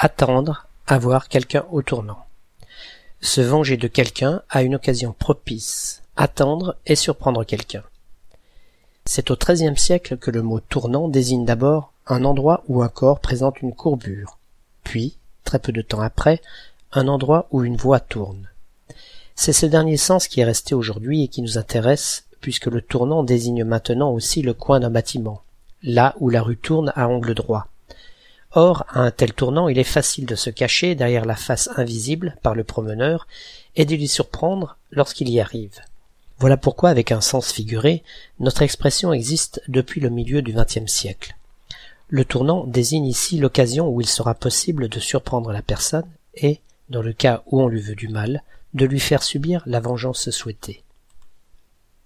Attendre, avoir quelqu'un au tournant. Se venger de quelqu'un à une occasion propice, attendre et surprendre quelqu'un. C'est au XIIIe siècle que le mot tournant désigne d'abord un endroit où un corps présente une courbure, puis, très peu de temps après, un endroit où une voie tourne. C'est ce dernier sens qui est resté aujourd'hui et qui nous intéresse, puisque le tournant désigne maintenant aussi le coin d'un bâtiment, là où la rue tourne à angle droit. Or, à un tel tournant, il est facile de se cacher derrière la face invisible par le promeneur et de l'y surprendre lorsqu'il y arrive. Voilà pourquoi, avec un sens figuré, notre expression existe depuis le milieu du XXe siècle. Le tournant désigne ici l'occasion où il sera possible de surprendre la personne et, dans le cas où on lui veut du mal, de lui faire subir la vengeance souhaitée.